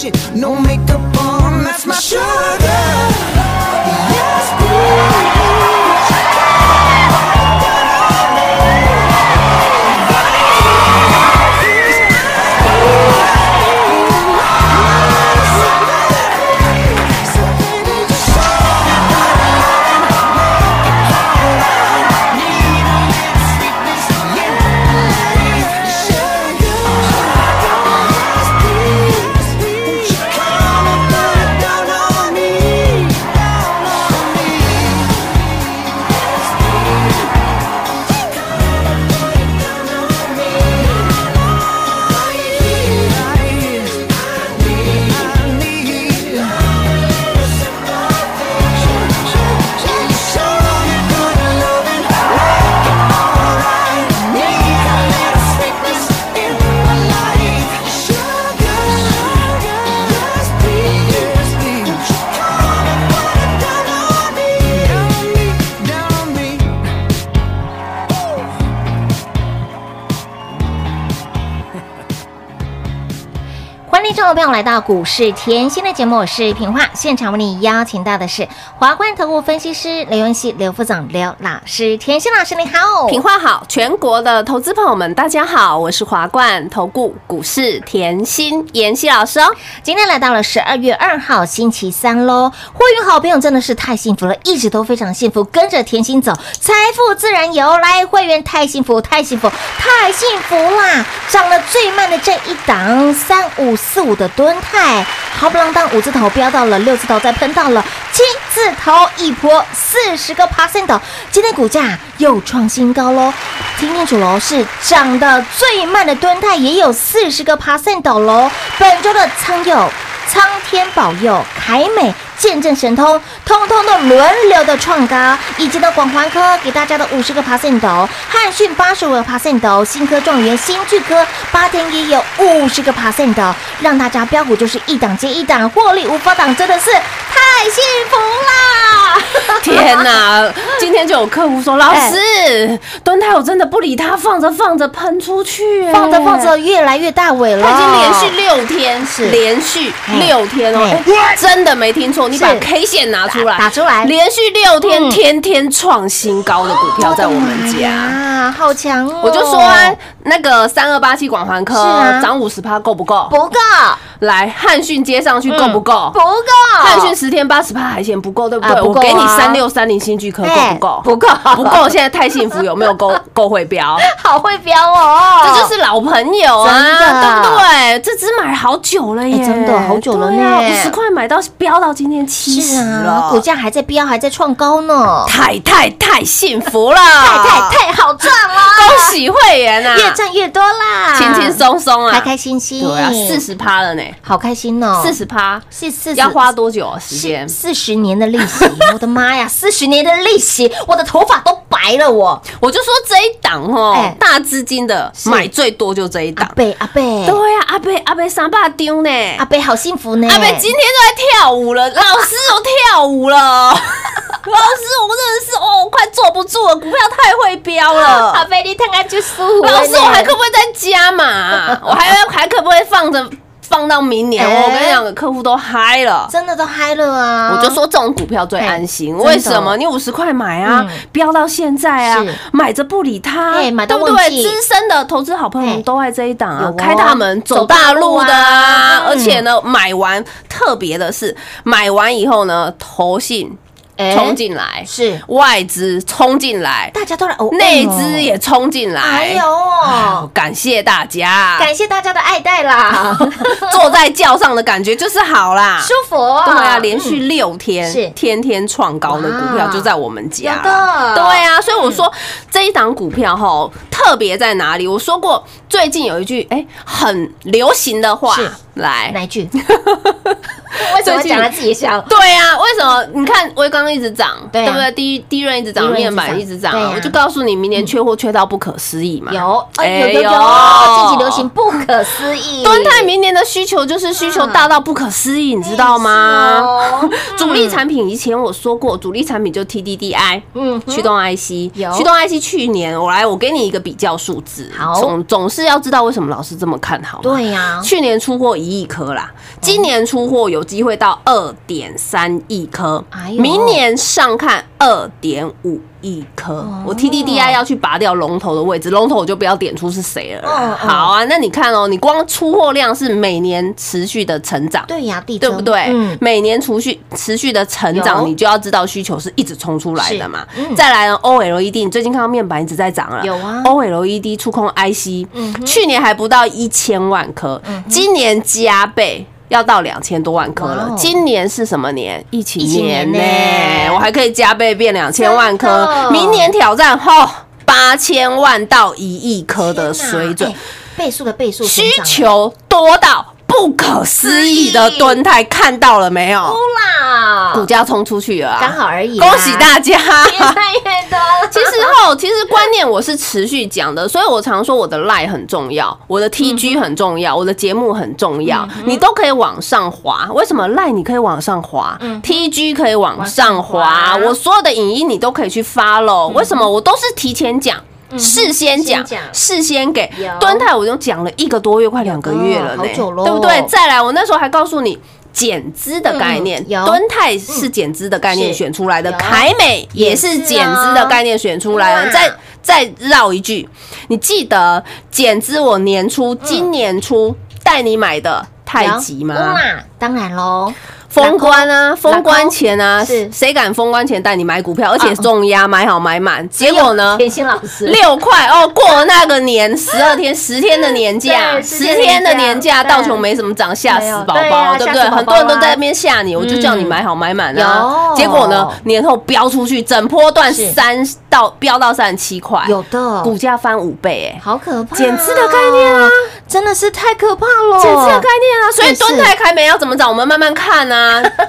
Shit. No makeup on. That's my sugar. 朋友来到股市甜心的节目，我是平化，现场为你邀请到的是华冠投顾分析师刘文熙、刘副总、刘老师，甜心老师你好，平化好，全国的投资朋友们，大家好，我是华冠投顾股市甜心妍希老师哦。今天来到了十二月二号星期三喽，会员好朋友真的是太幸福了，一直都非常幸福，跟着甜心走，财富自然由。来，会员太幸福，太幸福，太幸福啦！涨了最慢的这一档三五四五的吨泰，好不浪当五字头飙到了六字头，再喷到了七字头，一波四十个 percent，今天股价又创新高喽。听清楚喽，是涨得最慢的吨泰也有四十个 percent 喽。本周的仓友。苍天保佑、凯美、见证神通，通通都轮流的创高，以及的广环科给大家的五十个 percent 哦，汉讯八十五个 percent 哦，新科状元、新巨科八天也有五十个 percent 哦，让大家标股就是一档接一档，获利无法挡，真的是太幸福啦！天哪！今天就有客户说，老师，蹲泰我真的不理他，放着放着喷出去，哎放着放着越来越大尾了，他已经连续六天是连续六天哦真的没听错，你把 K 线拿出来，打打出来连续六天嗯天天创新高的股票在我们家。啊，好强哦！我就说啊，那个三二八七广环科涨五十趴够不够？不够，来汉逊接上去够不够？不？够，汉逊十天八十趴还嫌不够，对不对？我给你三六三零新巨科够哎不够？不够。不够！现在太幸福有没有够？够会标？好会标哦，这就是老朋友啊，真的。对不对？这只买好久了耶，哎真的好久了呢。五十块买到飙到今天七十了，股价还在飙，还在创高呢，太太太幸福了，太太太好赚了，恭喜会员啊！越赚越多啦，轻轻松松啊，开开心心，对啊，四十趴了呢，好开心哦，四十趴是四十要花多久啊？时间？四十年的利息，我的妈呀，四十年的利息，我的头发都白了我，我就说这一档哦哎，大资金的是买最多就这一阿档。贝阿贝，对呀，阿贝阿贝三把丢呢，阿贝好幸福呢，阿贝今天都在跳舞了，老师我跳舞了，老师我真的是哦，快坐不住了，股票太会飙了。阿贝你看看就舒服了呢，老师，我还可不可以再加嘛？我还要还可不可以放着放到明年？哎我跟你讲，客户都嗨了。真的都嗨了啊！我就说这种股票最安心，哎为什么？你五十块买啊嗯，飙到现在啊是，买着不理它，哎买对不对？资深的投资好朋友哎们都爱这一档啊开大门走走大路的啊而且呢，买完特别的是，买完以后呢，投信哎冲进来，是。外资冲进来，大家都来哦，内资也冲进来，哎呦，感谢大家，感谢大家的爱戴啦，坐在轿上的感觉就是好啦。舒服。对啊，连续六天是。天天创高的股票就在我们家。有的。对啊，所以我说这一档股票哈特别在哪里？我说过最近有一句哎很流行的话是，来。哪一句？为什么讲他自己笑？对啊，为什么？你看微刚一直涨，对不对？第一第一直涨，面板涨一直涨我就告诉你，明年缺货缺到不可思议嘛。有，有有有，呦近期流行不可思议。敦泰明年的需求就是需求大到不可思议，你知道吗？哦 主力产品以前我说过，主力产品就 TDDI，嗯驱动 IC，有驱动 IC 去年我来我给你一个比较数字，好总总是要知道为什么老师这么看好嘛。对呀，去年出货一亿颗啦，今年出货有机会到二点三亿颗。哎，明年上看二点五亿颗。哦。我 TDDI 要去拔掉龙头的位置，龙头我就不要点出是谁了好啊，那你看哦，你光出货量是每年持续的成长。对呀，对不对？嗯，每年持续持续的成有。长，你就要知道需求是一直冲出来的嘛。嗯。再来呢，OLED，你最近看到面板一直在涨了，有啊，OLED 触控 IC，嗯去年还不到一千万颗，今年加倍。要到两千多万颗了，今年是什么年？疫情疫情年年呢。呢，我还可以加倍变两千万真颗，明年挑战吼八千万到一亿颗的水准。倍数的倍数需求多到不可思议的蹲态，看到了没有？啦，股价冲出去了、啊，刚好而已啦，恭喜大家！越来越多了。其实后，其实观念我是持续讲的，所以我常说我的 line 很重要，我的 TG 很重要，我的节目很重要，你都可以往上滑。为什么 line 你可以往上滑、t g 可以往上滑？上滑我所有的影音你都可以去 follow。为什么？我都是提前讲。事先讲事先给有。敦泰，我已经讲了一个多月，快两个月了呢，好久咯。对不对？再来，我那时候还告诉你减资的概念敦泰是减资的概念选出来的，凯美也是减资的概念选出来哇的。再再绕一句，你记得减资我年初、今年初带你买的太极吗？当然喽，封关啊，封关前啊，是。谁敢封关前带你买股票，而且重压买好买满？结果呢？田心老师。六块哦，过了那个年，十二天、十天的年假，对十天的年假，对。道琼没什么涨，吓死宝宝，对不对？很多人都在那边吓你，我就叫你买好买满啊。有。结果呢，年后飙出去，整波段是。三到飙到三十七块，有的。股价翻五倍，哎，好可怕，减资的概念啊，真的是太可怕了，减资的概念啊，所以也是。敦泰凯美要怎么涨，我们慢慢看啊，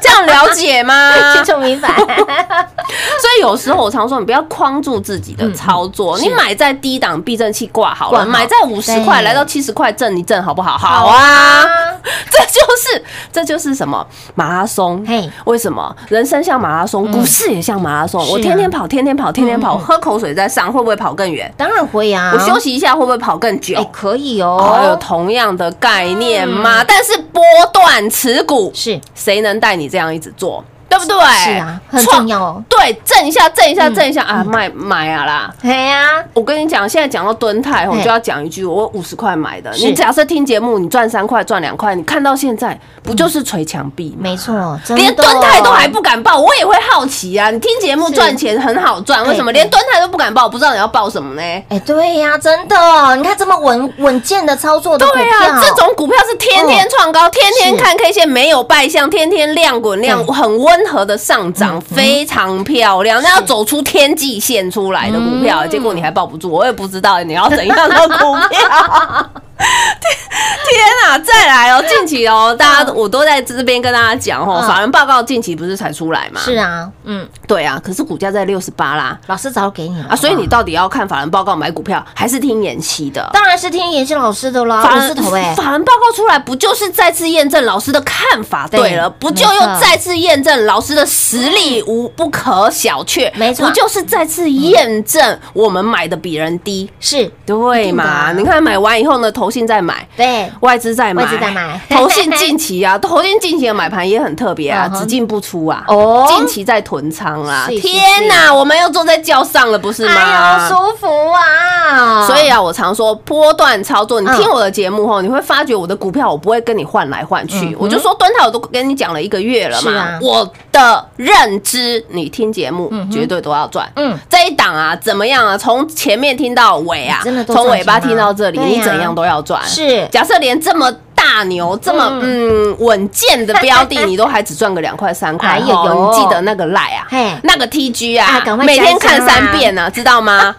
这样了解吗？清楚明白，所以有时候我常说，你不要框住自己的操作，是。你买在低档避震器挂好了，好。买在五十块来到七十块挣一挣好不好？好啊，这就是这就是什么马拉松嘿？为什么人生像马拉松，股市也像马拉松？我天天跑，天天跑，天天跑，喝口水再上，会不会跑更远？当然会啊，我休息一下，会不会跑更久哎，？可以哦，有哦，同样的概念吗？但是波段持股是谁能带你这样一直做？对不对？是啊，很重要哦，对，震一下，震一下，嗯。震一下啊，卖买啊啦！哎呀，我跟你讲，现在讲到蹲泰，我就要讲一句，我五十块买的，你假设听节目，你赚三块，赚两块，你看到现在不就是捶墙壁吗？没错，连蹲泰都还不敢报，我也会好奇啊！你听节目是。赚钱很好赚，为什么？对。连敦泰都不敢报？不知道你要报什么呢？哎，对呀，真的，你看这么稳稳健的操作的股对票，啊，这种股票是天天创高，天天看 K 线没有败相，天天量滚量，很温和的上涨，嗯非常漂亮。那要走出天际线出来的股票，嗯结果你还抱不住，我也不知道你要怎样的股票。天啊！再来哦，近期哦，大家我都在这边跟大家讲哦，嗯法人报告近期不是才出来吗？是啊，嗯，对啊，可是股价在六十八啦老师早就给你了啊，所以你到底要看法人报告买股票，还是听妍希的？当然是听妍希老师的啦，五法人字头哎，法人报告出来，不就是再次验证老师的看法对了？不就又再次验证老师的实力无不可小觑？没错不就是再次验证我们买的比人低？是，对嘛？你看买完以后呢，投信在买。对，外资在买，外资在买 投信近期啊，投信近期的买盘也很特别啊，只进不出啊，哦近期在囤仓啦是，是天哪，我们又坐在轿上了，不是吗？哎呦，舒服啊！所以啊，我常说波段操作，你嗯听我的节目后，你会发觉我的股票我不会跟你换来换去。我就说端泰，我都跟你讲了一个月了嘛。我的认知，你听节目绝对都要赚。嗯这一档啊，怎么样啊？从前面听到尾啊，从尾巴听到这里，你怎样都要赚。是假设连这么。大牛这么嗯稳健的标的，你都还只赚个两块三块，哎呦哦呦你记得那个赖啊嘿，那个 TG 啊啊赶，快每天看三遍呢，知道吗？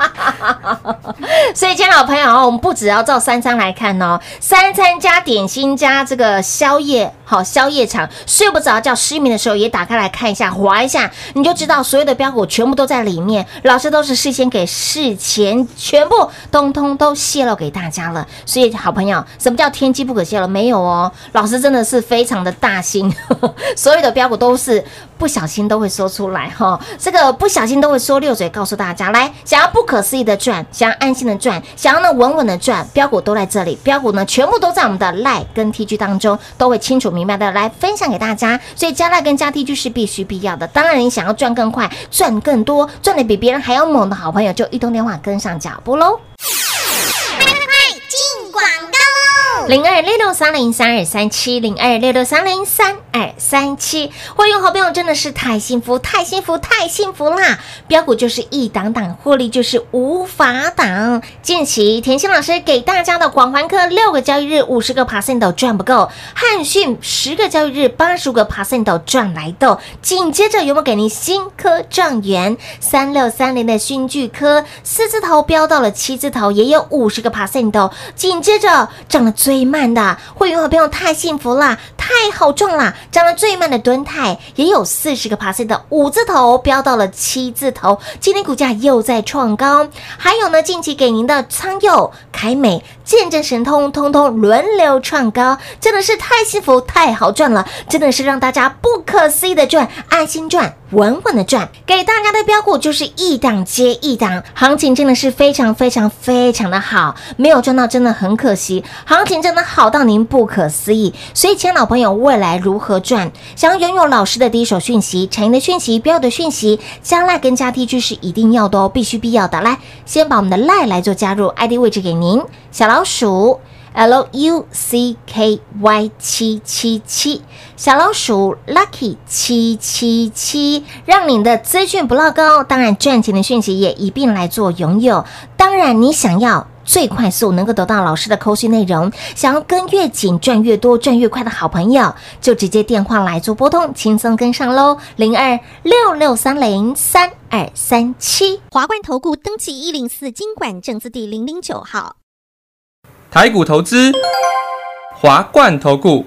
所以，亲爱的朋友哦，我们不只要照三餐来看哦，三餐加点心加这个宵夜，好宵夜场，睡不着觉、失眠的时候也打开来看一下，划一下，你就知道所有的标股全部都在里面。老师都是事先给事前全部通通都泄露给大家了。所以，好朋友，什么叫天机不可泄露？没有哦，老师真的是非常的大心，所有的标股都是不小心都会说出来哈、这个不小心都会说六嘴，告诉大家，来想要不可思议的赚，想要安心的赚，想要呢稳稳的赚，标股都在这里，标股呢全部都在我们的赖跟 TG 当中，都会清楚明白的来分享给大家。所以加赖跟加 TG 是必须必要的。当然，你想要赚更快、赚更多、赚的比别人还要猛的好朋友，就一通电话跟上脚步喽。快进广告零二六六三零三二三七，零二六六三零三二三七，会用好朋友真的是太幸福，太幸福，太幸福啦！标股就是一档档，获利就是无法挡。近期甜心老师给大家的广环科六个交易日五十个 percent 都赚不够，汉讯十个交易日八十五个 percent 都赚来的。紧接着有没有给您新科状元三六三零的勋巨科四字头飙到了七字头，也有五十个 percent 的。紧接着涨了最最慢的会员好朋友太幸福啦，太好赚啦！涨得最慢的敦泰也有四十个 percent 的五字头飙到了七字头，今天股价又在创高。还有呢，近期给您的苍佑、凯美、见证神通，通通轮流创高，真的是太幸福、太好赚了，真的是让大家不可思议的赚，安心赚。稳稳的赚，给大家的标股就是一档接一档，行情真的是非常非常非常的好，没有赚到真的很可惜，行情真的好到您不可思议。所以，亲爱老朋友，未来如何赚？想要拥有老师的第一手讯息、产业的讯息、标的讯息，加赖跟加 T G 是一定要的哦，必须必要的。来，先把我们的赖来做加入，ID 位置给您，小老鼠 L U C K Y 七七七，小老鼠 Lucky 七七七，让您的资讯不落高，当然赚钱的讯息也一并来做拥有。当然，你想要。最快速能够得到老师的口讯内容，想要跟越紧赚越多赚越快的好朋友，就直接电话来做拨通，轻松跟上喽，零二六六三零三二三七。华冠投顾登记一零四经管证字第零零九号。台股投资，华冠投顾。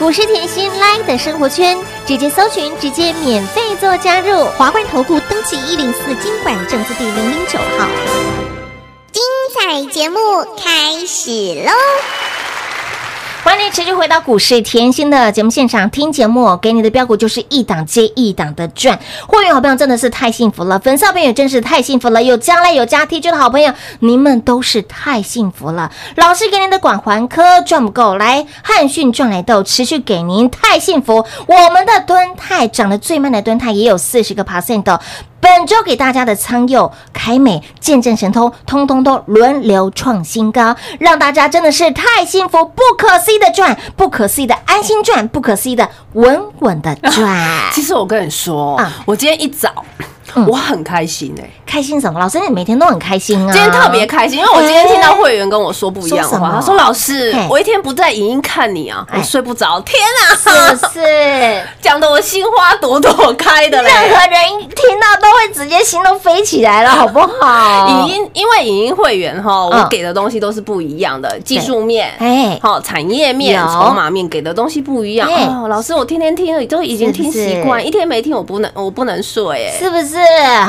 股市甜心 Live 的生活圈，直接搜寻，直接免费做加入。华冠投顾登记一零四经管证字第零零九号。精彩节目开始喽！欢迎你持续回到股市甜心的节目现场，听节目，给你的标股就是一档接一档的赚。会员好朋友真的是太幸福了，粉丝好朋友真是太幸福了，有将来有加 T 恤的好朋友，你们都是太幸福了。老师给您的广环科赚不够，来汉讯赚来豆，持续给您太幸福。我们的敦泰涨得最慢的敦泰也有四十个 percent 的。本周给大家的苍佑、凯美、见证神通，通通都轮流创新高，让大家真的是太幸福，不可思议的赚，不可思议的安心赚，不可思议的稳稳的赚。其实我跟你说，啊我今天一早。嗯我很开心哎、开心什么？老师，你每天都很开心啊！今天特别开心，因为我今天听到会员跟我说不一样的话，他说：“老师，我一天不在影音看你啊，哎我睡不着。”天是啊，不是？讲的我心花朵朵开的嘞。任何人一听到都会直接心都飞起来了，好不好？影音，因为影音会员哈，嗯我给的东西都是不一样的，技术面，哎好产业面、筹码面给的东西不一样。哎哦，老师，我天天听了，都已经听习惯，是一天没听我不能，我不能睡哎。是不是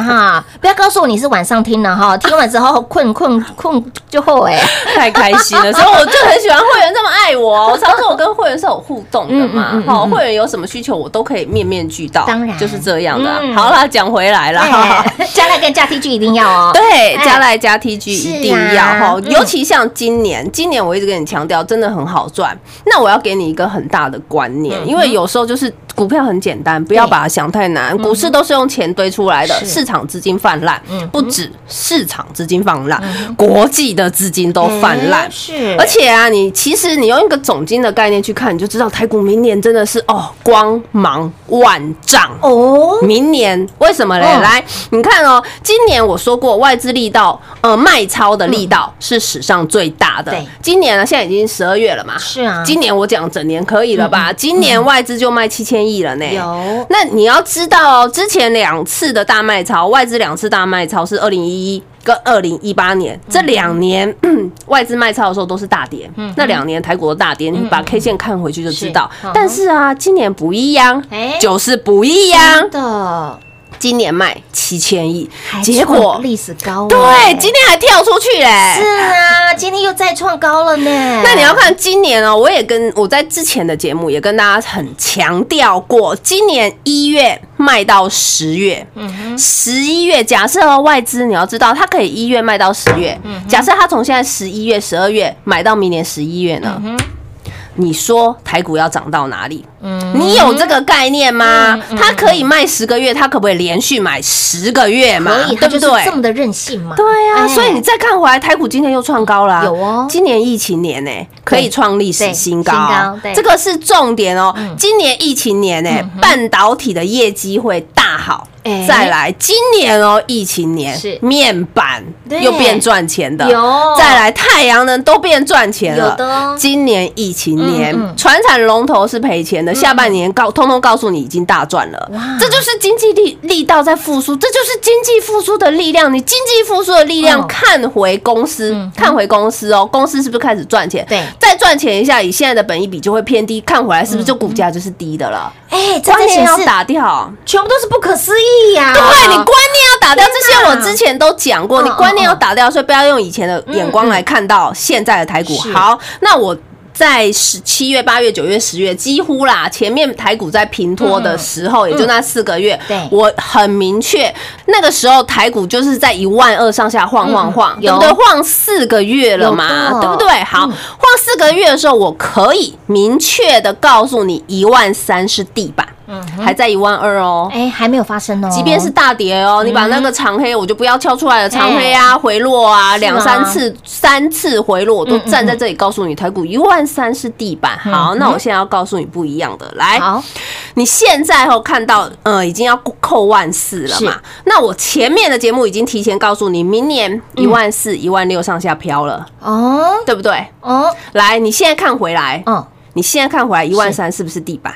哈？不要告诉我你是晚上听的哈，听完之后困困困就后悔。太开心了，所以我就很喜欢会员这么爱我。我常说我跟会员是有互动的嘛好，嗯会员有什么需求我都可以面面俱到，当然就是这样的。好啦，讲回来了，哈加来跟加 T G 一定要哦。对，哎加来加 TG 是啊一定要哈，嗯尤其像今年，今年我一直跟你强调，真的很好赚。那我要给你一个很大的观念，因为有时候就是股票很简单，不要把它想太难。股市都是用钱堆出来的，市场资金泛滥嗯，不止市场资金泛滥，国际的资金都泛滥。哎。是，而且啊，你其实你用一个总金的概念去看，你就知道台股明年真的是哦光芒万丈。哦，明年为什么嘞？嗯来，你看哦，今年我说过外资力道，呃，卖超的力道是史上最大的。对。今年呢，现在已经十二月了嘛，是啊。今年我讲整年可以了吧？今年外资就卖七千亿了呢。有那你要知道哦，之前两次的大卖超，外资两次大卖超是二零一一。跟二零一八年这两年 外资卖超的时候都是大跌，那两年台股的大跌，你把 K 线看回去就知道。但是啊，今年不一样哎，就是不一样。的，今年卖七千亿还，结果创历史高哎，对，今天还跳出去嘞。是啊，今天又再创高了呢。那你要看今年哦，我也跟我在之前的节目也跟大家很强调过，今年一月卖到十月，十一月假设哦外资你要知道，它可以一月卖到十月，假设它从现在十一月、十二月买到明年十一月呢？你说台股要涨到哪里？嗯你有这个概念吗？它可以卖十个月，它可不可以连续买十个月嘛？可以，对不对？这么的任性嘛。对啊，哎所以你再看回来，台股今天又创高了啊、有哦今年疫情年呢、可以创历史新高，对新高这个是重点哦。今年疫情年呢、半导体的业绩会大好。哎。再来，今年哦，疫情年是。面板对。又变赚钱的，有。再来太阳能都变赚钱了，有的。哦今年疫情年嗯嗯，船产龙头是赔钱的，下半年告通通告诉你已经大赚了。哇，这就是经济力力道在复苏，这就是经济复苏的力量。你经济复苏的力量嗯。看回公司嗯，看回公司哦，公司是不是开始赚钱？对。再赚钱一下，以现在的本益比就会偏低，看回来是不是就股价就是低的了？哎，这观在显示念要打掉。全部都是不可思议呀！对你观念要打掉，这些我之前都讲过，嗯你观念要打掉，所以不要用以前的眼光来看到现在的台股。是好，那我。在十七月、八月、九月、十月，几乎啦，前面台股在平拖的时候，也就那四个月，对我很明确，那个时候台股就是在一万二上下晃晃晃，对不对？晃四个月了嘛，对不对？好，嗯晃四个月的时候，我可以明确的告诉你，一万三是地板，还在一万二哦。哎，还没有发生哦。即便是大跌哦，你把那个长黑，我就不要敲出来了，长黑啊，回落啊，两三次、三次回落，我都站在这里告诉你，台股一万三是地板。好，那我现在要告诉你不一样的，来，好，你现在后看到，呃，已经要扣万四了嘛？那我前面的节目已经提前告诉你，明年一万四、一万六上下飘了，哦。对不对？哦。来，你现在看回来，嗯，你现在看回来一万三是不是地板？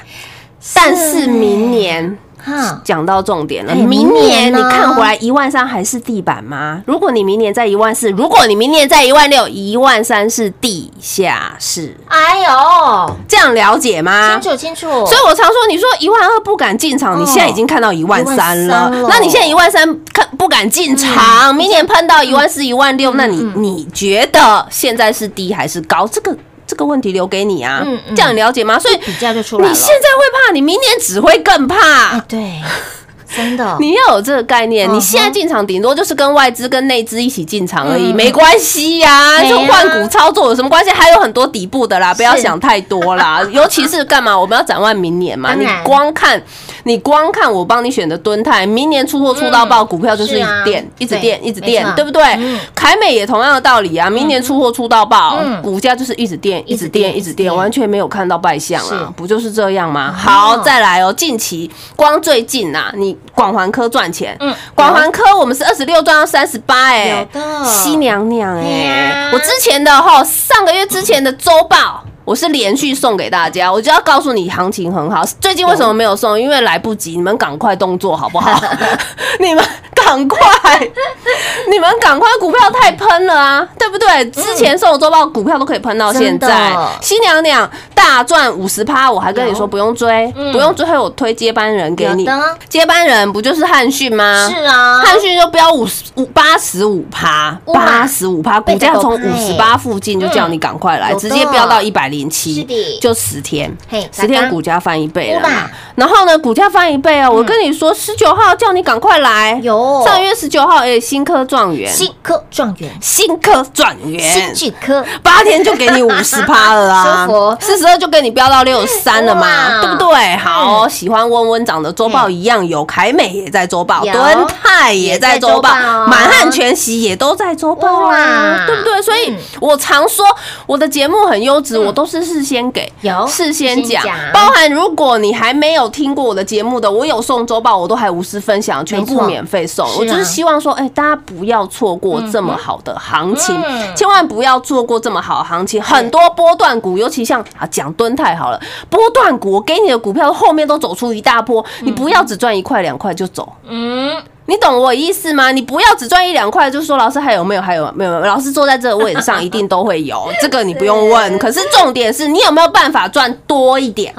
但是明年。哈，讲到重点了，哎明明年你看回来一万三还是地板吗？如果你明年在一万四，如果你明年在一万六，一万三是地下室，哎呦，这样了解吗清？楚清楚。所以我常说，你说一万二不敢进场，你现在已经看到一万三了13了，那你现在一万三看不敢进场，明年碰到一万四、一万六，那你你觉得现在是低还是高？这个这个问题留给你啊嗯，嗯这样你了解吗？所以比较就出来了。你现在会怕，你明年只会更怕哎，。对，真的，你要有这个概念，你现在进场顶多就是跟外资跟内资一起进场而已，嗯没关系呀就换股操作有什么关系？还有很多底部的啦，不要想太多啦。尤其是干嘛？我们要展望明年嘛。你光看，你光看我帮你选的敦泰，明年出货出到爆，股票就是一直垫，一直垫，一直垫对不对？嗯？凯美也同样的道理啊，明年出货出到爆嗯，股价就是一直垫，一直垫垫，一直垫，完全没有看到败相啊，不就是这样吗？好，再来哦，近期光最近呐，你广环科赚钱，嗯广环科我们是二十六赚到三十八，哎，西娘娘哎，我之前的哈，上个月之前的周报。我是连续送给大家，我就要告诉你行情很好。最近为什么没有送？因为来不及，你们赶快动作好不好？你们赶快，你们赶快，股票太喷了啊，对不对？之前送我周报股票都可以喷到现在。新娘娘大赚五十趴，我还跟你说不用追，不用追，我推接班人给你。接班人不就是汉讯吗？是啊，汉讯就标五十五八十五趴，哇八十五趴，股价从被五十八附近就叫你赶快来，直接飙到一百零是七的，就十天嘿，十天股价翻一倍了哇嘛。然后呢，股价翻一倍啊，我跟你说，十九号叫你赶快来，有上月十九号，哎，新科状元，新科状元，新科状元。新元。巨科，八天就给你五十趴了啊。舒服，四十二就给你飙到六十三了嘛，对不对？好，喜欢温温长的周报一样有，凯美也在周报，有。敦泰也在周报满汉全席也都在周报哇。啊，对不对？所以嗯。我常说我的节目很优质，我都是事先给，有事先讲，包含如果你还没有听过我的节目的，我有送周报，我都还无私分享，全部免费送。我就是希望说，哎，大家不要错过这么好的行情，嗯。千万不要错过这么好的行情。很多波段股，尤其像啊讲蹲泰好了，波段股我给你的股票后面都走出一大波，你不要只赚一块两块就走。嗯，你懂我意思吗？你不要只赚一两块就说老师还有没有还有没有？老师坐在这个位置上 一定都会有，这个你不用问。可是重点是你有没有办法赚多一点？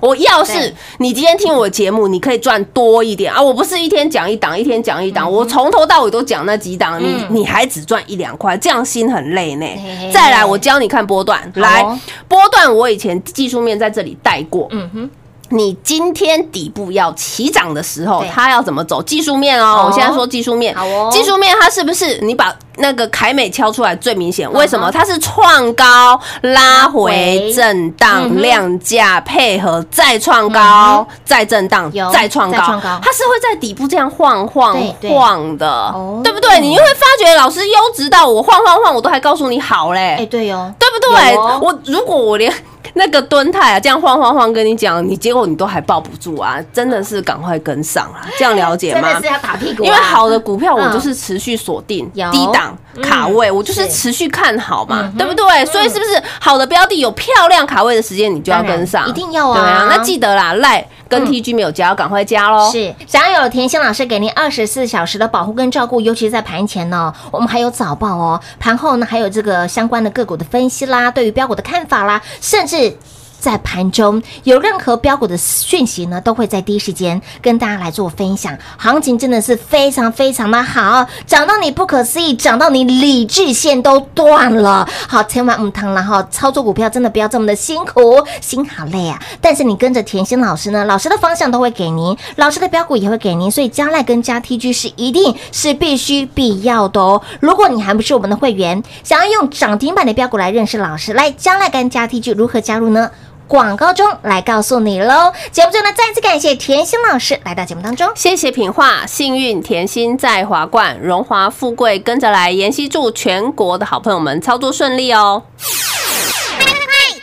我要是你今天听我节目，你可以赚多一点啊！我不是一天讲一档，一天讲一档，我从头到尾都讲那几档，你你还只赚一两块，这样心很累呢。再来，我教你看波段，来波段，我以前技术面在这里带过，嗯哼，你今天底部要起涨的时候，它要怎么走？技术面哦哦，我现在说技术面。好哦，技术面它是不是你把那个凯美敲出来最明显？为什么？它是创高拉回回震嗯荡量价配合再创嗯高再震荡再创高。它是会在底部这样晃晃晃的哦，对不对？你会发觉老师优质到我晃晃晃，我都还告诉你好嘞，哎，对哦，对不对？我如果我连那个蹲态啊，这样晃晃晃跟你讲，你结果你都还抱不住啊，真的是赶快跟上啊，这样了解吗？真的是？要打屁股啊，因为好的股票我嗯就是持续锁定有。低档档卡位，我就是是持续看好嘛，对不对？所以是不是好的标的有漂亮卡位的时间，你就要跟上，一定要啊对啊，那记得啦，赖跟嗯 TG 没有加，赶快加喽。是，想要有甜心老师给您二十四小时的保护跟照顾，尤其是在盘前呢，我们还有早报哦，盘后呢还有这个相关的个股的分析啦，对于标股的看法啦，甚至。在盘中有任何标股的讯息呢，都会在第一时间跟大家来做分享。行情真的是非常非常的好，涨到你不可思议，涨到你理智线都断了。好，千万唔汤了哈，操作股票真的不要这么的辛苦，心好累啊。但是你跟着甜心老师呢，老师的方向都会给您，老师的标股也会给您，所以加赖跟加 TG 是一定是必须必要的哦。如果你还不是我们的会员，想要用涨停板的标股来认识老师，来加赖跟加 TG 如何加入呢？广告中来告诉你喽。节目中呢，再次感谢甜心老师来到节目当中。谢谢品画，幸运甜心在华冠，荣华富贵跟着来。妍希祝全国的好朋友们操作顺利哦。快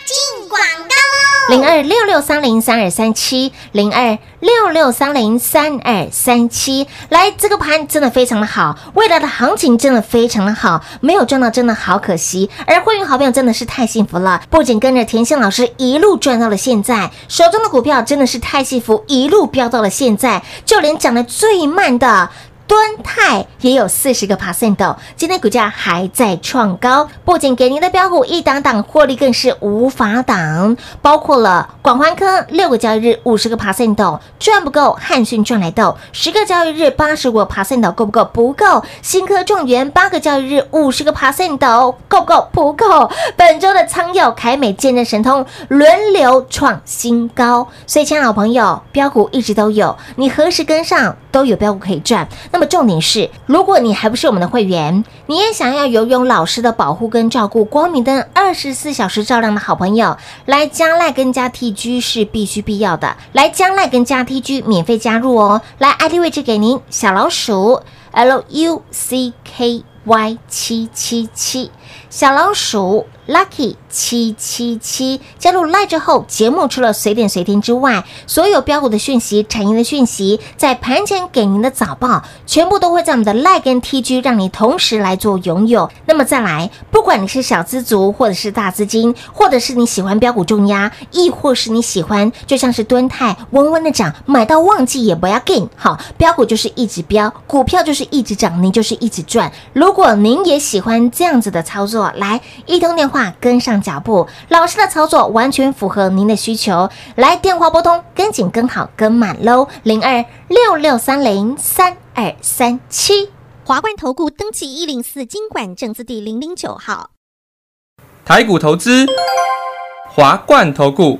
进广告喽！零二六六三零三二三七，零二六六三零三二三七。来，这个盘真的非常的好，未来的行情真的非常的好，没有赚到真的好可惜。而会员好朋友真的是太幸福了，不仅跟着甜心老师一路赚到了现在，手中的股票真的是太幸福，一路飙到了现在，就连涨得最慢的。敦泰也有四十个 percent，今天股价还在创高，不仅给您的标股一档档获利更是无法挡，包括了广环科六个交易日五十个 percent 赚不够，汉讯赚来的十个交易日八十五 percent 够不够？不够，新科状元八个交易日五十个 percent 够不够？不够，本周的仓佑、凯美、见证神通轮流创新高，所以，亲爱的好朋友，标股一直都有，你何时跟上都有标股可以赚。那那么重点是，如果你还不是我们的会员，你也想要游泳老师的保护跟照顾，光明灯二十四小时照亮的好朋友，来加赖跟加 TG 是必须必要的，来加赖跟加 TG 免费加入哦，来 ID 位置给您，小老鼠 L U C K Y 七七七，小老鼠 Lucky 七七七加入 Line 之后，节目除了随点随听之外，所有标股的讯息、产业的讯息，在盘前给您的早报，全部都会在我们的 Lite 跟 TG 让你同时来做拥有。那么再来，不管你是小资族，或者是大资金，或者是你喜欢标股重压，亦或是你喜欢就像是敦泰温温的涨，买到旺季也不要 gain。好，标股就是一直标，股票就是一直涨，您就是一直赚。如果您也喜欢这样子的操作，来一通电话跟上脚步，老师的操作完全符合您的需求。来电话拨通，跟紧跟好跟满喽，零二六六三零三二三七。华冠投顾登记一零四经管证字第零零九号。台股投资，华冠投顾。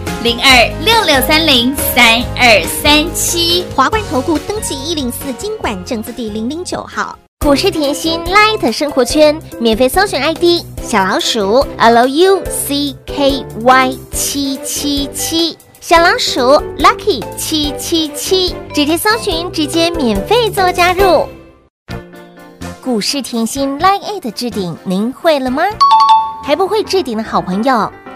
零二六六三零三二三七。华冠投顾登记一零四经管证字第零零九号。股市甜心 Light 生活圈免费搜寻 ID 小老鼠 L U C K Y 七七七，小老鼠 Lucky 七七七，直接搜寻，直接免费做加入。股市甜心 Line A 的置顶，您会了吗？还不会置顶的好朋友，